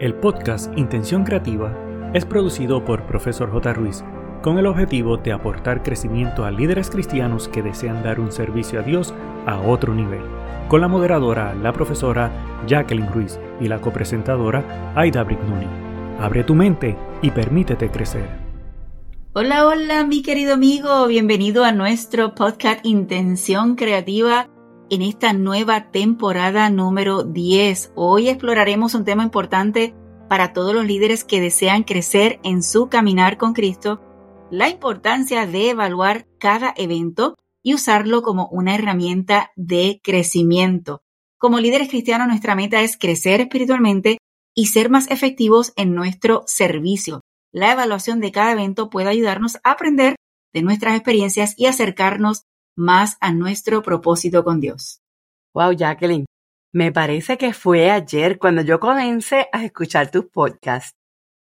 El podcast Intención Creativa es producido por Profesor J. Ruiz con el objetivo de aportar crecimiento a líderes cristianos que desean dar un servicio a Dios a otro nivel, con la moderadora, la profesora Jacqueline Ruiz y la copresentadora Aida Brignoni. Abre tu mente y permítete crecer. Hola, hola, mi querido amigo, bienvenido a nuestro podcast Intención Creativa en esta nueva temporada número 10. Hoy exploraremos un tema importante para todos los líderes que desean crecer en su caminar con Cristo, la importancia de evaluar cada evento y usarlo como una herramienta de crecimiento. Como líderes cristianos, nuestra meta es crecer espiritualmente y ser más efectivos en nuestro servicio. La evaluación de cada evento puede ayudarnos a aprender de nuestras experiencias y acercarnos más a nuestro propósito con Dios. Wow, Jacqueline, me parece que fue ayer cuando yo comencé a escuchar tus podcasts.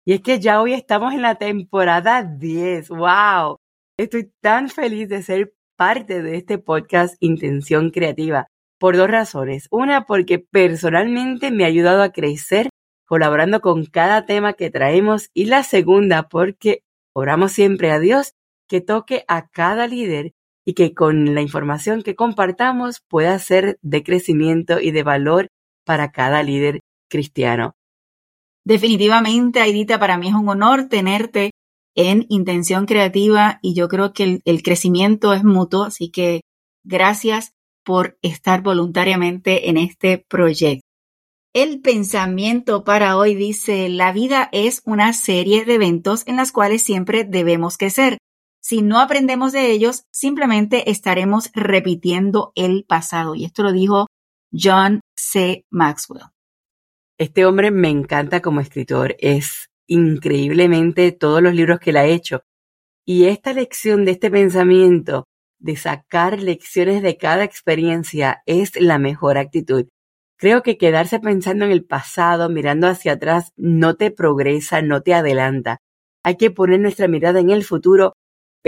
Y es que ya hoy estamos en la temporada 10. ¡Wow! Estoy tan feliz de ser parte de este podcast Intención Creativa por dos razones. Una, porque personalmente me ha ayudado a crecer colaborando con cada tema que traemos. Y la segunda, porque oramos siempre a Dios que toque a cada líder y que con la información que compartamos pueda ser de crecimiento y de valor para cada líder cristiano. Definitivamente, Aidita, para mí es un honor tenerte en Intención Creativa y yo creo que el, el crecimiento es mutuo, así que gracias por estar voluntariamente en este proyecto. El pensamiento para hoy dice, la vida es una serie de eventos en las cuales siempre debemos crecer. Si no aprendemos de ellos, simplemente estaremos repitiendo el pasado. Y esto lo dijo John C. Maxwell. Este hombre me encanta como escritor. Es increíblemente todos los libros que él ha hecho. Y esta lección de este pensamiento, de sacar lecciones de cada experiencia, es la mejor actitud. Creo que quedarse pensando en el pasado, mirando hacia atrás, no te progresa, no te adelanta. Hay que poner nuestra mirada en el futuro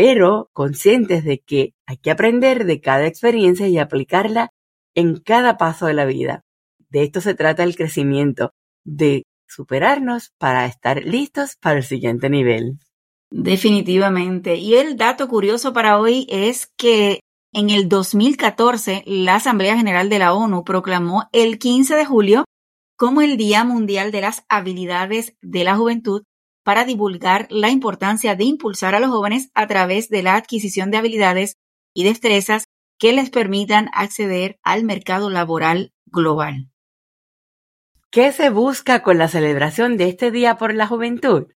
pero conscientes de que hay que aprender de cada experiencia y aplicarla en cada paso de la vida. De esto se trata el crecimiento, de superarnos para estar listos para el siguiente nivel. Definitivamente. Y el dato curioso para hoy es que en el 2014 la Asamblea General de la ONU proclamó el 15 de julio como el Día Mundial de las Habilidades de la Juventud para divulgar la importancia de impulsar a los jóvenes a través de la adquisición de habilidades y destrezas que les permitan acceder al mercado laboral global. ¿Qué se busca con la celebración de este Día por la Juventud?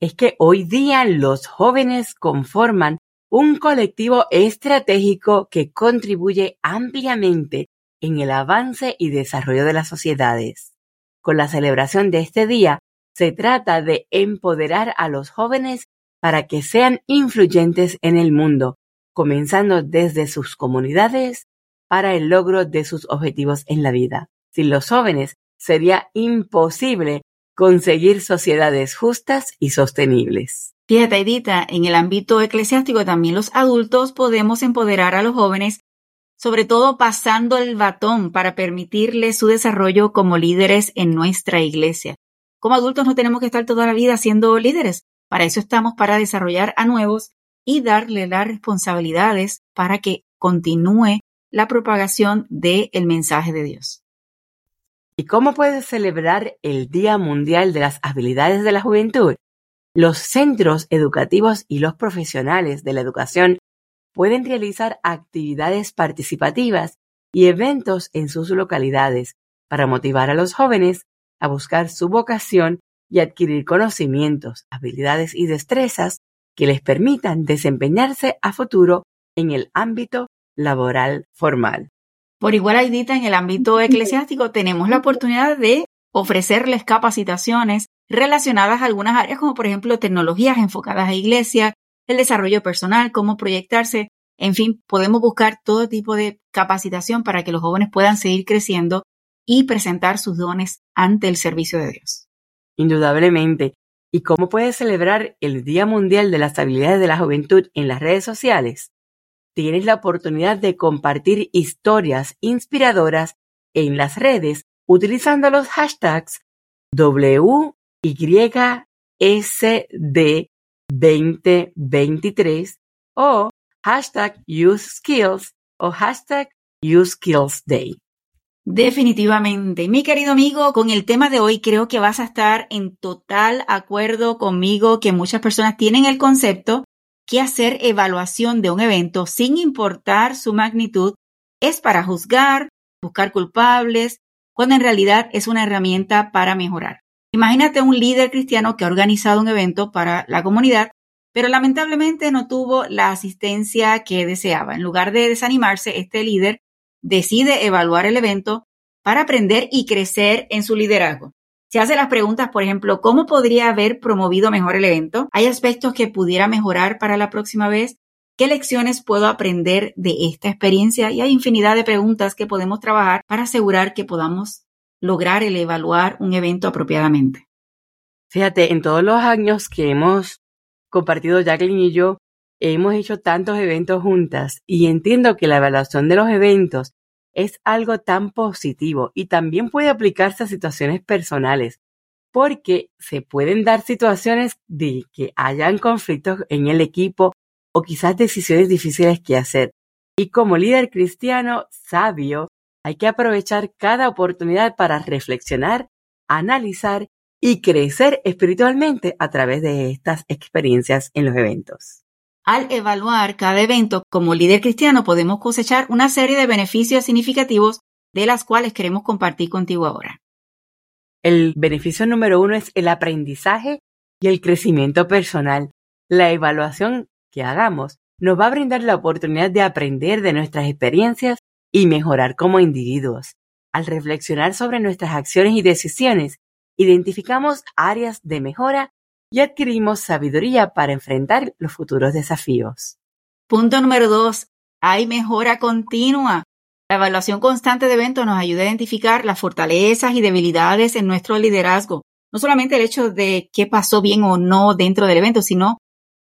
Es que hoy día los jóvenes conforman un colectivo estratégico que contribuye ampliamente en el avance y desarrollo de las sociedades. Con la celebración de este día se trata de empoderar a los jóvenes para que sean influyentes en el mundo, comenzando desde sus comunidades para el logro de sus objetivos en la vida. Sin los jóvenes sería imposible conseguir sociedades justas y sostenibles. Fíjate, Edita, en el ámbito eclesiástico también los adultos podemos empoderar a los jóvenes, sobre todo pasando el batón para permitirles su desarrollo como líderes en nuestra iglesia. Como adultos no tenemos que estar toda la vida siendo líderes. Para eso estamos, para desarrollar a nuevos y darle las responsabilidades para que continúe la propagación del mensaje de Dios. ¿Y cómo puedes celebrar el Día Mundial de las Habilidades de la Juventud? Los centros educativos y los profesionales de la educación pueden realizar actividades participativas y eventos en sus localidades para motivar a los jóvenes a buscar su vocación y adquirir conocimientos, habilidades y destrezas que les permitan desempeñarse a futuro en el ámbito laboral formal. Por igual, Aidita, en el ámbito eclesiástico tenemos la oportunidad de ofrecerles capacitaciones relacionadas a algunas áreas, como por ejemplo tecnologías enfocadas a iglesia, el desarrollo personal, cómo proyectarse. En fin, podemos buscar todo tipo de capacitación para que los jóvenes puedan seguir creciendo y presentar sus dones ante el servicio de Dios. Indudablemente. ¿Y cómo puedes celebrar el Día Mundial de las Habilidades de la Juventud en las redes sociales? Tienes la oportunidad de compartir historias inspiradoras en las redes utilizando los hashtags WYSD2023 o hashtag UseSkills o hashtag UseSkillsDay. Definitivamente. Mi querido amigo, con el tema de hoy creo que vas a estar en total acuerdo conmigo que muchas personas tienen el concepto que hacer evaluación de un evento sin importar su magnitud es para juzgar, buscar culpables, cuando en realidad es una herramienta para mejorar. Imagínate un líder cristiano que ha organizado un evento para la comunidad, pero lamentablemente no tuvo la asistencia que deseaba. En lugar de desanimarse, este líder decide evaluar el evento para aprender y crecer en su liderazgo. Se hace las preguntas, por ejemplo, ¿cómo podría haber promovido mejor el evento? ¿Hay aspectos que pudiera mejorar para la próxima vez? ¿Qué lecciones puedo aprender de esta experiencia? Y hay infinidad de preguntas que podemos trabajar para asegurar que podamos lograr el evaluar un evento apropiadamente. Fíjate, en todos los años que hemos compartido Jacqueline y yo, hemos hecho tantos eventos juntas y entiendo que la evaluación de los eventos es algo tan positivo y también puede aplicarse a situaciones personales, porque se pueden dar situaciones de que hayan conflictos en el equipo o quizás decisiones difíciles que hacer. Y como líder cristiano sabio, hay que aprovechar cada oportunidad para reflexionar, analizar y crecer espiritualmente a través de estas experiencias en los eventos. Al evaluar cada evento como líder cristiano podemos cosechar una serie de beneficios significativos de las cuales queremos compartir contigo ahora. El beneficio número uno es el aprendizaje y el crecimiento personal. La evaluación que hagamos nos va a brindar la oportunidad de aprender de nuestras experiencias y mejorar como individuos. Al reflexionar sobre nuestras acciones y decisiones, identificamos áreas de mejora y adquirimos sabiduría para enfrentar los futuros desafíos. Punto número dos. Hay mejora continua. La evaluación constante de eventos nos ayuda a identificar las fortalezas y debilidades en nuestro liderazgo. No solamente el hecho de qué pasó bien o no dentro del evento, sino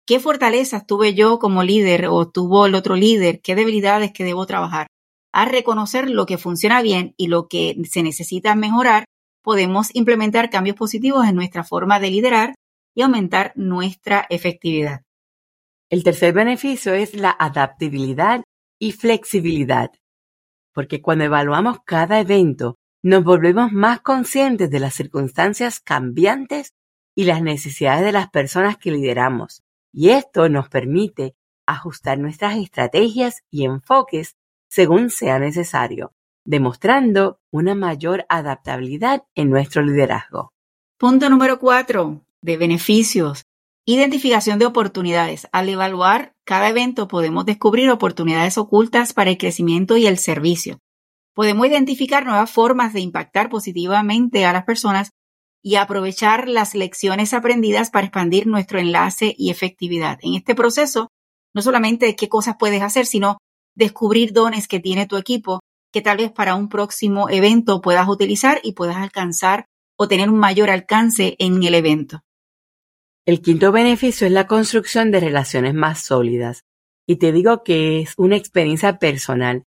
qué fortalezas tuve yo como líder o tuvo el otro líder, qué debilidades que debo trabajar. A reconocer lo que funciona bien y lo que se necesita mejorar, podemos implementar cambios positivos en nuestra forma de liderar y aumentar nuestra efectividad. El tercer beneficio es la adaptabilidad y flexibilidad, porque cuando evaluamos cada evento, nos volvemos más conscientes de las circunstancias cambiantes y las necesidades de las personas que lideramos, y esto nos permite ajustar nuestras estrategias y enfoques según sea necesario, demostrando una mayor adaptabilidad en nuestro liderazgo. Punto número cuatro de beneficios, identificación de oportunidades. Al evaluar cada evento podemos descubrir oportunidades ocultas para el crecimiento y el servicio. Podemos identificar nuevas formas de impactar positivamente a las personas y aprovechar las lecciones aprendidas para expandir nuestro enlace y efectividad. En este proceso, no solamente qué cosas puedes hacer, sino descubrir dones que tiene tu equipo que tal vez para un próximo evento puedas utilizar y puedas alcanzar o tener un mayor alcance en el evento. El quinto beneficio es la construcción de relaciones más sólidas. Y te digo que es una experiencia personal.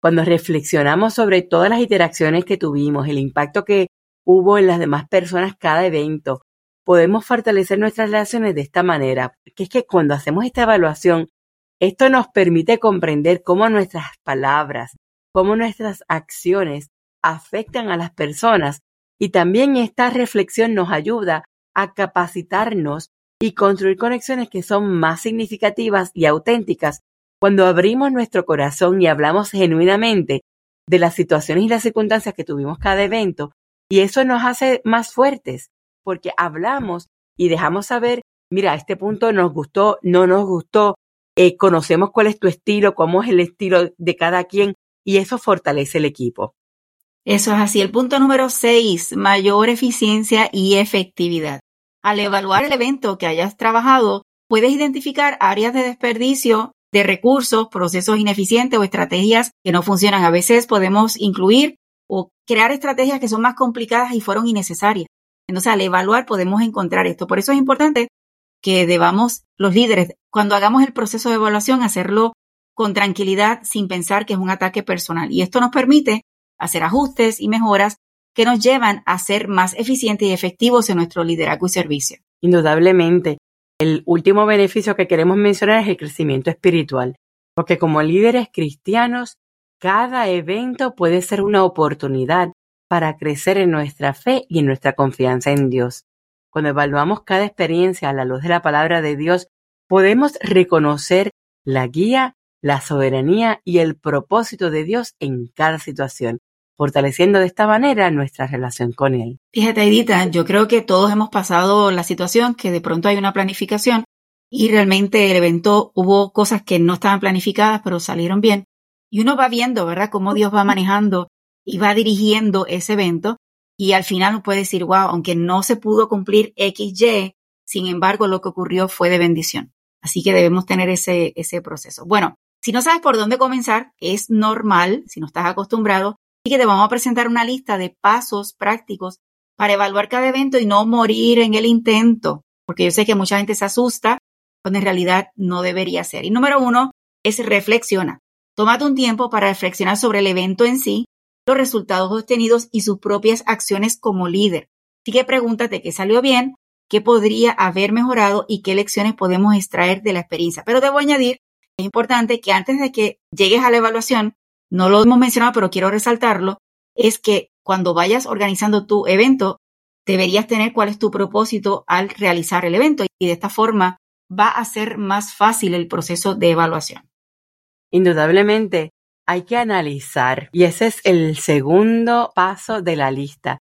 Cuando reflexionamos sobre todas las interacciones que tuvimos, el impacto que hubo en las demás personas cada evento, podemos fortalecer nuestras relaciones de esta manera, que es que cuando hacemos esta evaluación, esto nos permite comprender cómo nuestras palabras, cómo nuestras acciones afectan a las personas y también esta reflexión nos ayuda a capacitarnos y construir conexiones que son más significativas y auténticas cuando abrimos nuestro corazón y hablamos genuinamente de las situaciones y las circunstancias que tuvimos cada evento y eso nos hace más fuertes porque hablamos y dejamos saber, mira, este punto nos gustó, no nos gustó, eh, conocemos cuál es tu estilo, cómo es el estilo de cada quien y eso fortalece el equipo. Eso es así. El punto número seis, mayor eficiencia y efectividad. Al evaluar el evento que hayas trabajado, puedes identificar áreas de desperdicio de recursos, procesos ineficientes o estrategias que no funcionan. A veces podemos incluir o crear estrategias que son más complicadas y fueron innecesarias. Entonces, al evaluar podemos encontrar esto. Por eso es importante que debamos los líderes, cuando hagamos el proceso de evaluación, hacerlo con tranquilidad sin pensar que es un ataque personal. Y esto nos permite hacer ajustes y mejoras que nos llevan a ser más eficientes y efectivos en nuestro liderazgo y servicio. Indudablemente, el último beneficio que queremos mencionar es el crecimiento espiritual, porque como líderes cristianos, cada evento puede ser una oportunidad para crecer en nuestra fe y en nuestra confianza en Dios. Cuando evaluamos cada experiencia a la luz de la palabra de Dios, podemos reconocer la guía, la soberanía y el propósito de Dios en cada situación, fortaleciendo de esta manera nuestra relación con Él. Fíjate, Edita, yo creo que todos hemos pasado la situación que de pronto hay una planificación y realmente el evento hubo cosas que no estaban planificadas, pero salieron bien. Y uno va viendo, ¿verdad?, cómo Dios va manejando y va dirigiendo ese evento. Y al final uno puede decir, wow, aunque no se pudo cumplir XY, sin embargo, lo que ocurrió fue de bendición. Así que debemos tener ese, ese proceso. Bueno, si no sabes por dónde comenzar, es normal, si no estás acostumbrado, que te vamos a presentar una lista de pasos prácticos para evaluar cada evento y no morir en el intento, porque yo sé que mucha gente se asusta cuando en realidad no debería ser. Y número uno es reflexiona. Tómate un tiempo para reflexionar sobre el evento en sí, los resultados obtenidos y sus propias acciones como líder. Así que pregúntate qué salió bien, qué podría haber mejorado y qué lecciones podemos extraer de la experiencia. Pero debo añadir, es importante que antes de que llegues a la evaluación, no lo hemos mencionado, pero quiero resaltarlo, es que cuando vayas organizando tu evento, deberías tener cuál es tu propósito al realizar el evento y de esta forma va a ser más fácil el proceso de evaluación. Indudablemente, hay que analizar y ese es el segundo paso de la lista.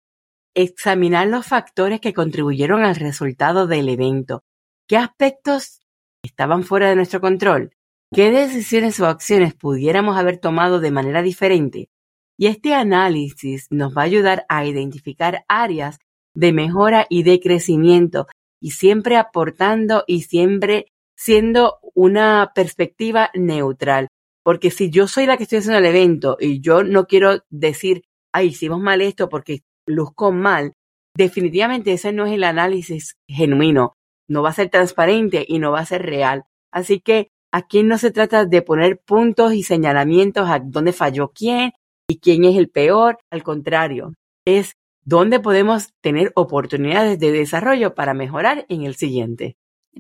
Examinar los factores que contribuyeron al resultado del evento. ¿Qué aspectos estaban fuera de nuestro control? ¿Qué decisiones o acciones pudiéramos haber tomado de manera diferente? Y este análisis nos va a ayudar a identificar áreas de mejora y de crecimiento y siempre aportando y siempre siendo una perspectiva neutral. Porque si yo soy la que estoy haciendo el evento y yo no quiero decir, ay, hicimos mal esto porque luzco mal, definitivamente ese no es el análisis genuino. No va a ser transparente y no va a ser real. Así que Aquí no se trata de poner puntos y señalamientos a dónde falló quién y quién es el peor. Al contrario, es dónde podemos tener oportunidades de desarrollo para mejorar en el siguiente.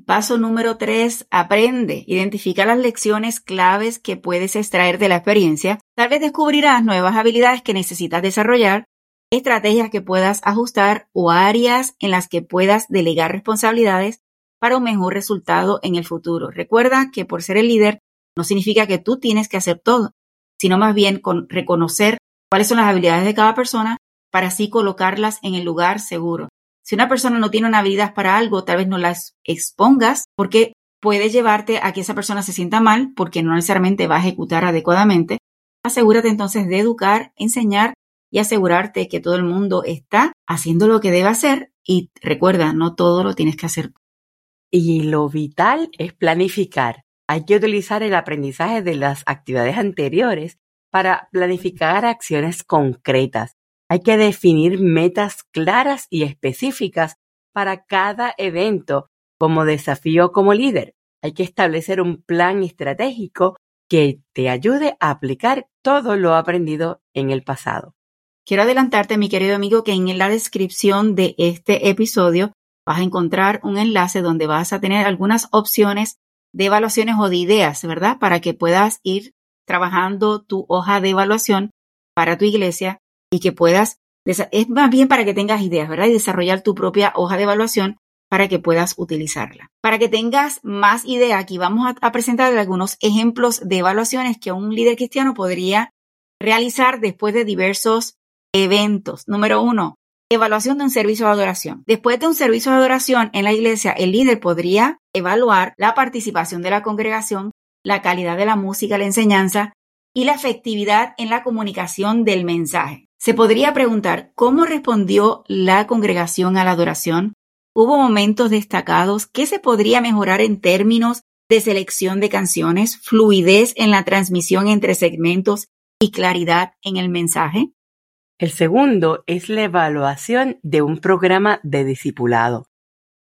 Paso número tres, aprende. Identifica las lecciones claves que puedes extraer de la experiencia. Tal vez descubrirás nuevas habilidades que necesitas desarrollar, estrategias que puedas ajustar o áreas en las que puedas delegar responsabilidades para un mejor resultado en el futuro. Recuerda que por ser el líder no significa que tú tienes que hacer todo, sino más bien con reconocer cuáles son las habilidades de cada persona para así colocarlas en el lugar seguro. Si una persona no tiene una habilidad para algo, tal vez no las expongas porque puede llevarte a que esa persona se sienta mal porque no necesariamente va a ejecutar adecuadamente. Asegúrate entonces de educar, enseñar y asegurarte que todo el mundo está haciendo lo que debe hacer y recuerda, no todo lo tienes que hacer y lo vital es planificar. Hay que utilizar el aprendizaje de las actividades anteriores para planificar acciones concretas. Hay que definir metas claras y específicas para cada evento como desafío como líder. Hay que establecer un plan estratégico que te ayude a aplicar todo lo aprendido en el pasado. Quiero adelantarte, mi querido amigo, que en la descripción de este episodio vas a encontrar un enlace donde vas a tener algunas opciones de evaluaciones o de ideas, ¿verdad? Para que puedas ir trabajando tu hoja de evaluación para tu iglesia y que puedas, es más bien para que tengas ideas, ¿verdad? Y desarrollar tu propia hoja de evaluación para que puedas utilizarla. Para que tengas más idea, aquí vamos a, a presentar algunos ejemplos de evaluaciones que un líder cristiano podría realizar después de diversos eventos. Número uno, Evaluación de un servicio de adoración. Después de un servicio de adoración en la iglesia, el líder podría evaluar la participación de la congregación, la calidad de la música, la enseñanza y la efectividad en la comunicación del mensaje. Se podría preguntar cómo respondió la congregación a la adoración. ¿Hubo momentos destacados? ¿Qué se podría mejorar en términos de selección de canciones, fluidez en la transmisión entre segmentos y claridad en el mensaje? El segundo es la evaluación de un programa de discipulado.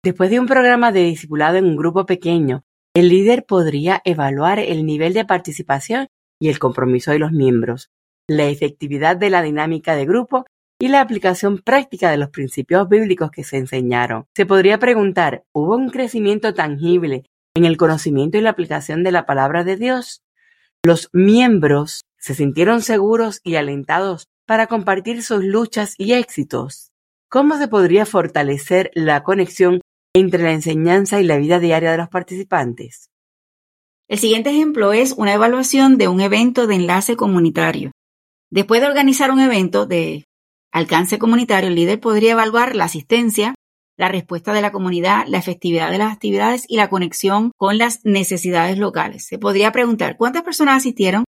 Después de un programa de discipulado en un grupo pequeño, el líder podría evaluar el nivel de participación y el compromiso de los miembros, la efectividad de la dinámica de grupo y la aplicación práctica de los principios bíblicos que se enseñaron. Se podría preguntar, ¿hubo un crecimiento tangible en el conocimiento y la aplicación de la palabra de Dios? Los miembros se sintieron seguros y alentados para compartir sus luchas y éxitos. ¿Cómo se podría fortalecer la conexión entre la enseñanza y la vida diaria de los participantes? El siguiente ejemplo es una evaluación de un evento de enlace comunitario. Después de organizar un evento de alcance comunitario, el líder podría evaluar la asistencia, la respuesta de la comunidad, la efectividad de las actividades y la conexión con las necesidades locales. Se podría preguntar cuántas personas asistieron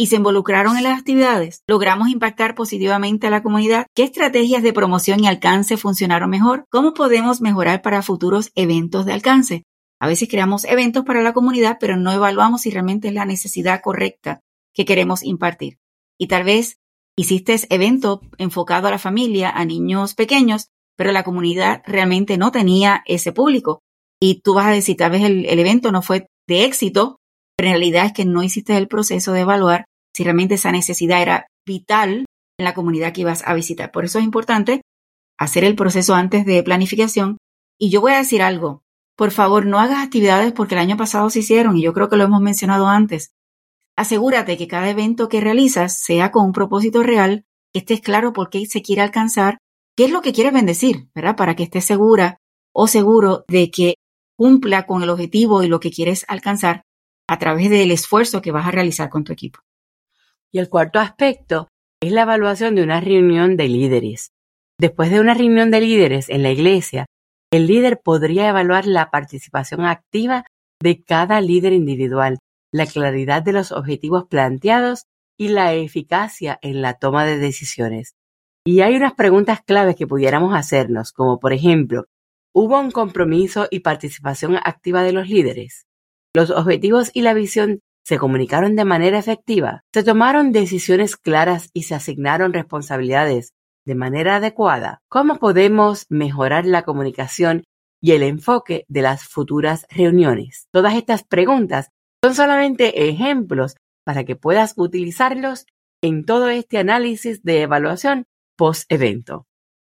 y se involucraron en las actividades. ¿Logramos impactar positivamente a la comunidad? ¿Qué estrategias de promoción y alcance funcionaron mejor? ¿Cómo podemos mejorar para futuros eventos de alcance? A veces creamos eventos para la comunidad, pero no evaluamos si realmente es la necesidad correcta que queremos impartir. Y tal vez hiciste evento enfocado a la familia, a niños pequeños, pero la comunidad realmente no tenía ese público. Y tú vas a decir, tal vez el, evento no fue de éxito, pero en realidad es que no hiciste el proceso de evaluar si realmente esa necesidad era vital en la comunidad que ibas a visitar. Por eso es importante hacer el proceso antes de planificación. Y yo voy a decir algo, por favor, no hagas actividades porque el año pasado se hicieron y yo creo que lo hemos mencionado antes. Asegúrate que cada evento que realizas sea con un propósito real, que estés claro por qué se quiere alcanzar, qué es lo que quieres bendecir, ¿verdad? Para que estés segura o seguro de que cumpla con el objetivo y lo que quieres alcanzar a través del esfuerzo que vas a realizar con tu equipo. Y el cuarto aspecto es la evaluación de una reunión de líderes. Después de una reunión de líderes en la iglesia, el líder podría evaluar la participación activa de cada líder individual, la claridad de los objetivos planteados y la eficacia en la toma de decisiones. Y hay unas preguntas claves que pudiéramos hacernos, como por ejemplo, ¿hubo un compromiso y participación activa de los líderes? ¿Los objetivos y la visión se comunicaron de manera efectiva? ¿Se tomaron decisiones claras y se asignaron responsabilidades de manera adecuada, ¿cómo podemos mejorar la comunicación y el enfoque de las futuras reuniones? Todas estas preguntas son solamente ejemplos para que puedas utilizarlos en todo este análisis de evaluación post-evento.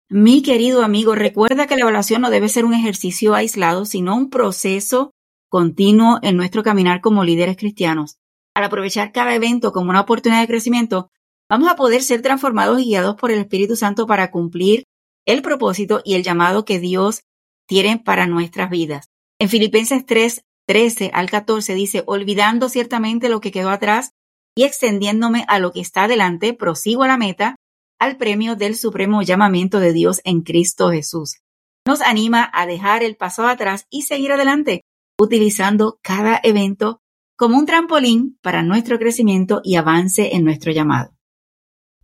Mi querido amigo, recuerda que la evaluación no debe ser un ejercicio aislado, sino un proceso continuo en nuestro caminar como líderes cristianos. Al aprovechar cada evento como una oportunidad de crecimiento, vamos a poder ser transformados y guiados por el Espíritu Santo para cumplir el propósito y el llamado que Dios tiene para nuestras vidas. En Filipenses 3, 13 al 14 dice, olvidando ciertamente lo que quedó atrás y extendiéndome a lo que está delante, prosigo la meta, al premio del supremo llamamiento de Dios en Cristo Jesús. Nos anima a dejar el paso atrás y seguir adelante, utilizando cada evento como un trampolín para nuestro crecimiento y avance en nuestro llamado.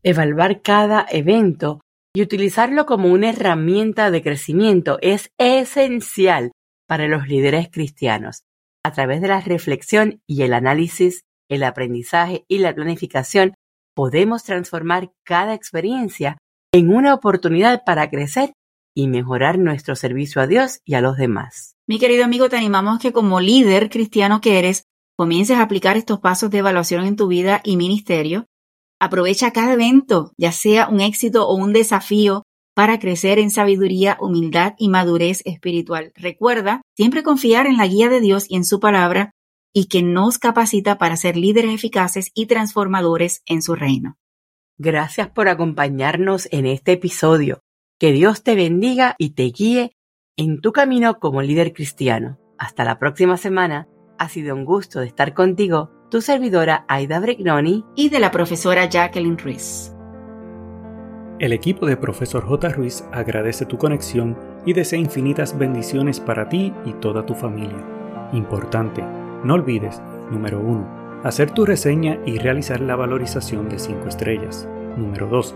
Evaluar cada evento y utilizarlo como una herramienta de crecimiento es esencial para los líderes cristianos. A través de la reflexión y el análisis, el aprendizaje y la planificación, podemos transformar cada experiencia en una oportunidad para crecer y mejorar nuestro servicio a Dios y a los demás. Mi querido amigo, te animamos que como líder cristiano que eres, comiences a aplicar estos pasos de evaluación en tu vida y ministerio Aprovecha cada evento, ya sea un éxito o un desafío, para crecer en sabiduría, humildad y madurez espiritual. Recuerda siempre confiar en la guía de Dios y en su palabra y que nos capacita para ser líderes eficaces y transformadores en su reino. Gracias por acompañarnos en este episodio. Que Dios te bendiga y te guíe en tu camino como líder cristiano. Hasta la próxima semana. Ha sido un gusto de estar contigo tu servidora Aida Brignoni y de la profesora Jacqueline Ruiz. El equipo de Profesor J. Ruiz agradece tu conexión y desea infinitas bendiciones para ti y toda tu familia. Importante, no olvides, número 1, hacer tu reseña y realizar la valorización de 5 estrellas. Número 2,